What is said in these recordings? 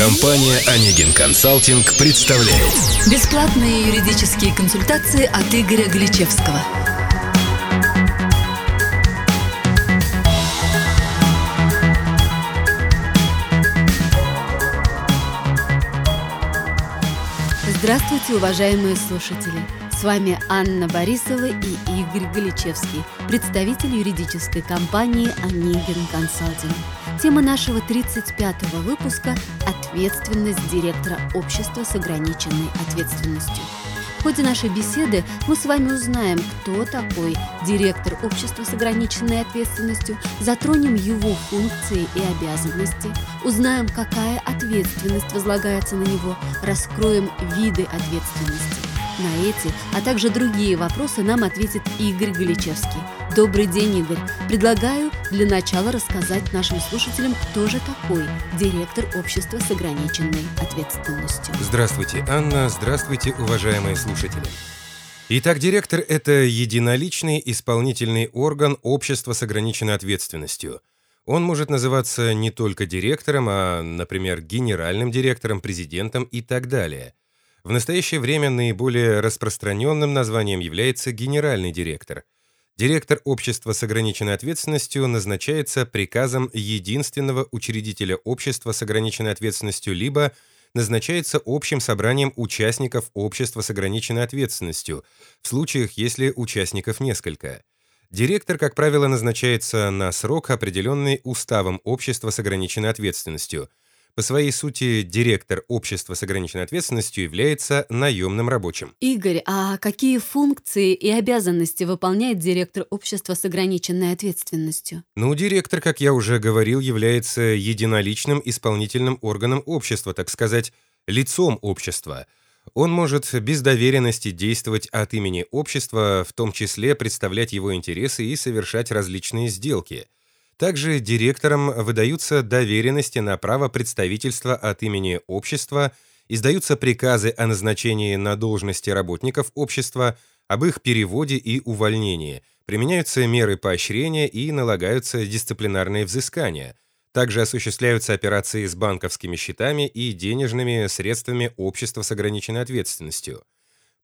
Компания «Онегин Консалтинг» представляет Бесплатные юридические консультации от Игоря Гличевского. Здравствуйте, уважаемые слушатели! С вами Анна Борисова и Игорь Галичевский, представитель юридической компании «Онегин Консалтинг». Тема нашего 35-го выпуска – ответственность директора общества с ограниченной ответственностью. В ходе нашей беседы мы с вами узнаем, кто такой директор общества с ограниченной ответственностью, затронем его функции и обязанности, узнаем, какая ответственность возлагается на него, раскроем виды ответственности. На эти, а также другие вопросы нам ответит Игорь Галичевский. Добрый день, Игорь. Предлагаю для начала рассказать нашим слушателям, кто же такой директор общества с ограниченной ответственностью. Здравствуйте, Анна. Здравствуйте, уважаемые слушатели. Итак, директор – это единоличный исполнительный орган общества с ограниченной ответственностью. Он может называться не только директором, а, например, генеральным директором, президентом и так далее – в настоящее время наиболее распространенным названием является генеральный директор. Директор общества с ограниченной ответственностью назначается приказом единственного учредителя общества с ограниченной ответственностью либо назначается общим собранием участников общества с ограниченной ответственностью, в случаях, если участников несколько. Директор, как правило, назначается на срок, определенный уставом общества с ограниченной ответственностью – по своей сути, директор общества с ограниченной ответственностью является наемным рабочим. Игорь, а какие функции и обязанности выполняет директор общества с ограниченной ответственностью? Ну, директор, как я уже говорил, является единоличным исполнительным органом общества, так сказать, лицом общества. Он может без доверенности действовать от имени общества, в том числе представлять его интересы и совершать различные сделки – также директорам выдаются доверенности на право представительства от имени общества, издаются приказы о назначении на должности работников общества, об их переводе и увольнении, применяются меры поощрения и налагаются дисциплинарные взыскания. Также осуществляются операции с банковскими счетами и денежными средствами общества с ограниченной ответственностью.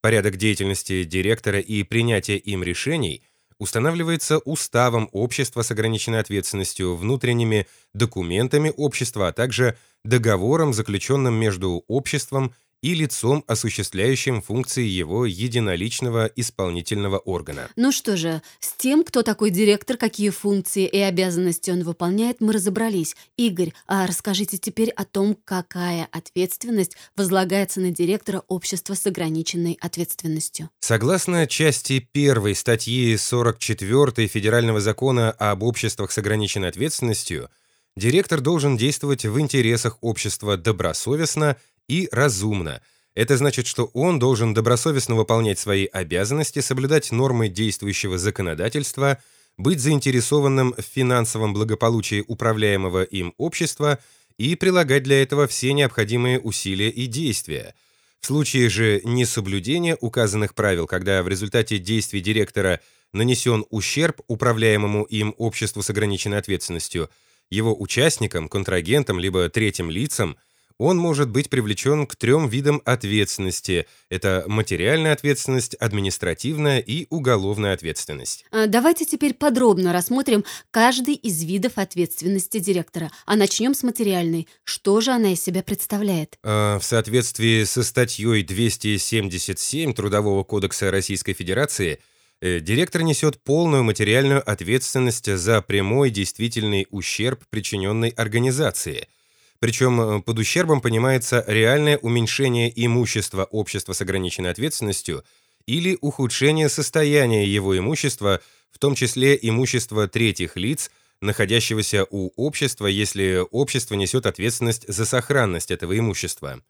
Порядок деятельности директора и принятие им решений – устанавливается уставом общества с ограниченной ответственностью, внутренними документами общества, а также договором, заключенным между обществом и лицом, осуществляющим функции его единоличного исполнительного органа. Ну что же, с тем, кто такой директор, какие функции и обязанности он выполняет, мы разобрались. Игорь, а расскажите теперь о том, какая ответственность возлагается на директора общества с ограниченной ответственностью. Согласно части 1 статьи 44 Федерального закона об обществах с ограниченной ответственностью, директор должен действовать в интересах общества добросовестно и разумно. Это значит, что он должен добросовестно выполнять свои обязанности, соблюдать нормы действующего законодательства, быть заинтересованным в финансовом благополучии управляемого им общества и прилагать для этого все необходимые усилия и действия. В случае же несоблюдения указанных правил, когда в результате действий директора нанесен ущерб управляемому им обществу с ограниченной ответственностью, его участникам, контрагентам либо третьим лицам – он может быть привлечен к трем видам ответственности. Это материальная ответственность, административная и уголовная ответственность. А, давайте теперь подробно рассмотрим каждый из видов ответственности директора. А начнем с материальной. Что же она из себя представляет? А, в соответствии со статьей 277 Трудового кодекса Российской Федерации э, Директор несет полную материальную ответственность за прямой действительный ущерб, причиненный организации – причем э, под ущербом понимается реальное уменьшение имущества общества с ограниченной ответственностью или ухудшение состояния его имущества, в том числе имущества третьих лиц, находящегося у общества, если общество несет ответственность за сохранность этого имущества.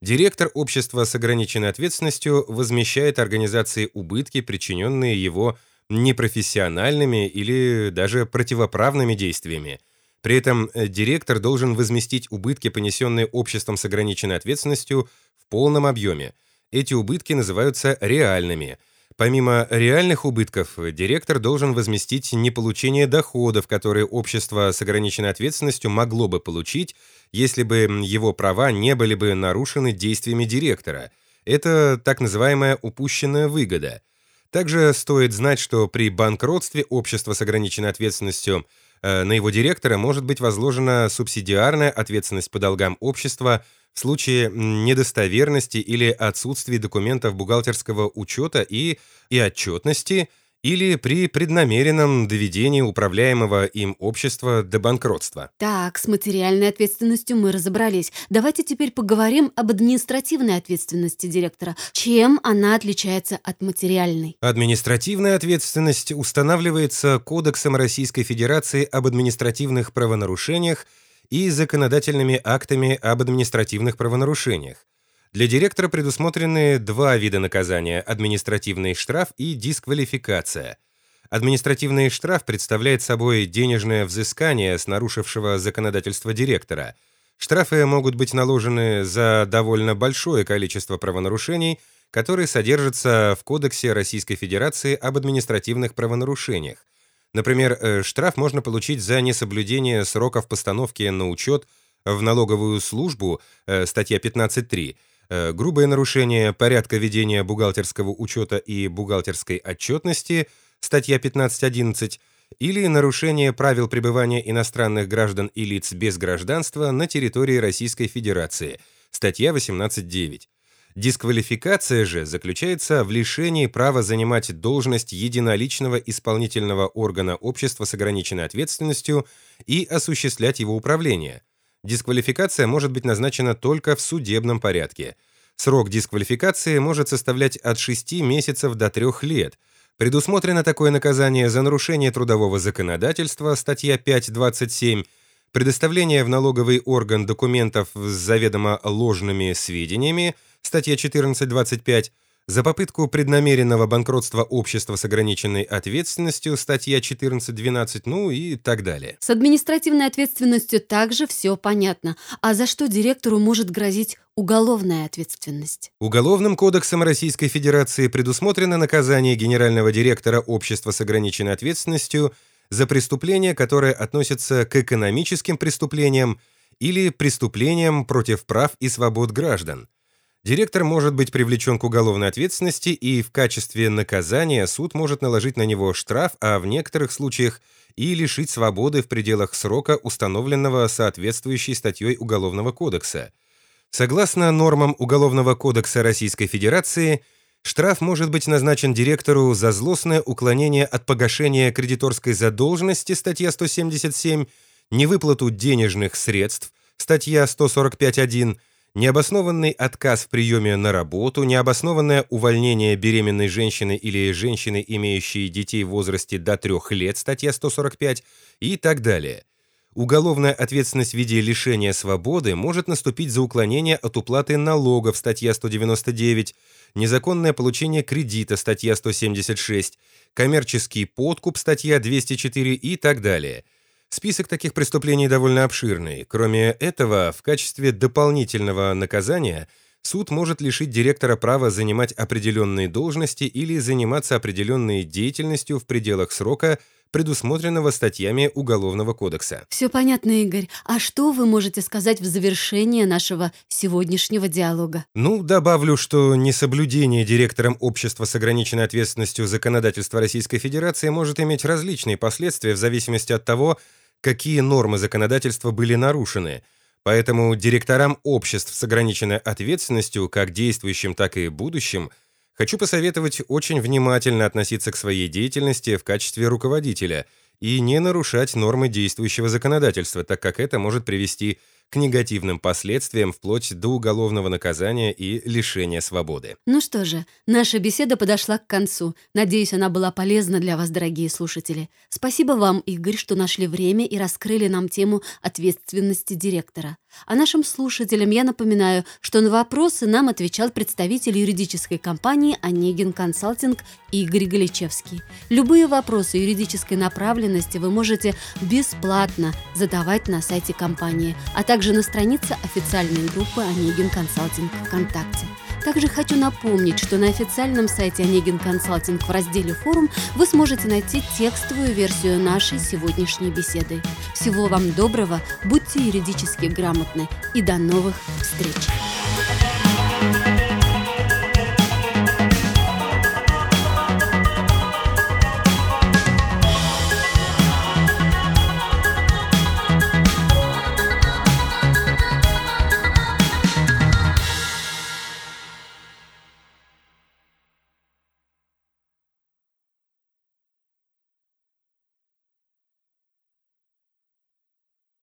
Директор общества с ограниченной ответственностью возмещает организации убытки, причиненные его непрофессиональными или даже противоправными действиями – при этом э, директор должен возместить убытки, понесенные обществом с ограниченной ответственностью, в полном объеме. Эти убытки называются реальными. Помимо реальных убытков, директор должен возместить неполучение доходов, которые общество с ограниченной ответственностью могло бы получить, если бы его права не были бы нарушены действиями директора. Это так называемая упущенная выгода. Также стоит знать, что при банкротстве общества с ограниченной ответственностью на его директора может быть возложена субсидиарная ответственность по долгам общества в случае недостоверности или отсутствия документов бухгалтерского учета и, и отчетности или при преднамеренном доведении управляемого им общества до банкротства. Так, с материальной ответственностью мы разобрались. Давайте теперь поговорим об административной ответственности директора. Чем она отличается от материальной? Административная ответственность устанавливается Кодексом Российской Федерации об административных правонарушениях и законодательными актами об административных правонарушениях. Для директора предусмотрены два вида наказания – административный штраф и дисквалификация. Административный штраф представляет собой денежное взыскание с нарушившего законодательство директора. Штрафы могут быть наложены за довольно большое количество правонарушений, которые содержатся в Кодексе Российской Федерации об административных правонарушениях. Например, э, штраф можно получить за несоблюдение сроков постановки на учет в налоговую службу, э, статья 15.3, Э, грубое нарушение порядка ведения бухгалтерского учета и бухгалтерской отчетности, статья 15.11, или нарушение правил пребывания иностранных граждан и лиц без гражданства на территории Российской Федерации, статья 18.9. Дисквалификация же заключается в лишении права занимать должность единоличного исполнительного органа общества с ограниченной ответственностью и осуществлять его управление – Дисквалификация может быть назначена только в судебном порядке. Срок дисквалификации может составлять от 6 месяцев до 3 лет. Предусмотрено такое наказание за нарушение трудового законодательства, статья 5.27, предоставление в налоговый орган документов с заведомо ложными сведениями, статья 14.25, за попытку преднамеренного банкротства общества с ограниченной ответственностью, статья 14.12, ну и так далее. С административной ответственностью также все понятно. А за что директору может грозить уголовная ответственность? Уголовным кодексом Российской Федерации предусмотрено наказание генерального директора общества с ограниченной ответственностью за преступления, которые относятся к экономическим преступлениям или преступлениям против прав и свобод граждан. Директор может быть привлечен к уголовной ответственности, и в качестве наказания суд может наложить на него штраф, а в некоторых случаях и лишить свободы в пределах срока, установленного соответствующей статьей Уголовного кодекса. Согласно нормам Уголовного кодекса Российской Федерации, штраф может быть назначен директору за злостное уклонение от погашения кредиторской задолженности, статья 177, невыплату денежных средств, статья 145.1, Необоснованный отказ в приеме на работу, необоснованное увольнение беременной женщины или женщины, имеющей детей в возрасте до 3 лет, статья 145 и так далее. Уголовная ответственность в виде лишения свободы может наступить за уклонение от уплаты налогов, статья 199, незаконное получение кредита, статья 176, коммерческий подкуп, статья 204 и так далее – Список таких преступлений довольно обширный. Кроме этого, в качестве дополнительного наказания суд может лишить директора права занимать определенные должности или заниматься определенной деятельностью в пределах срока, предусмотренного статьями Уголовного кодекса. Все понятно, Игорь. А что вы можете сказать в завершение нашего сегодняшнего диалога? Ну, добавлю, что несоблюдение директором общества с ограниченной ответственностью законодательства Российской Федерации может иметь различные последствия в зависимости от того, какие нормы законодательства были нарушены, поэтому директорам обществ с ограниченной ответственностью, как действующим, так и будущим, хочу посоветовать очень внимательно относиться к своей деятельности в качестве руководителя и не нарушать нормы действующего законодательства, так как это может привести к негативным последствиям вплоть до уголовного наказания и лишения свободы. Ну что же, наша беседа подошла к концу. Надеюсь, она была полезна для вас, дорогие слушатели. Спасибо вам, Игорь, что нашли время и раскрыли нам тему ответственности директора. А нашим слушателям я напоминаю, что на вопросы нам отвечал представитель юридической компании «Онегин Консалтинг» Игорь Галичевский. Любые вопросы юридической направленности вы можете бесплатно задавать на сайте компании, а также на странице официальной группы «Онегин Консалтинг ВКонтакте». Также хочу напомнить, что на официальном сайте Онегин Консалтинг в разделе «Форум» вы сможете найти текстовую версию нашей сегодняшней беседы. Всего вам доброго, будьте юридически грамотны и до новых встреч!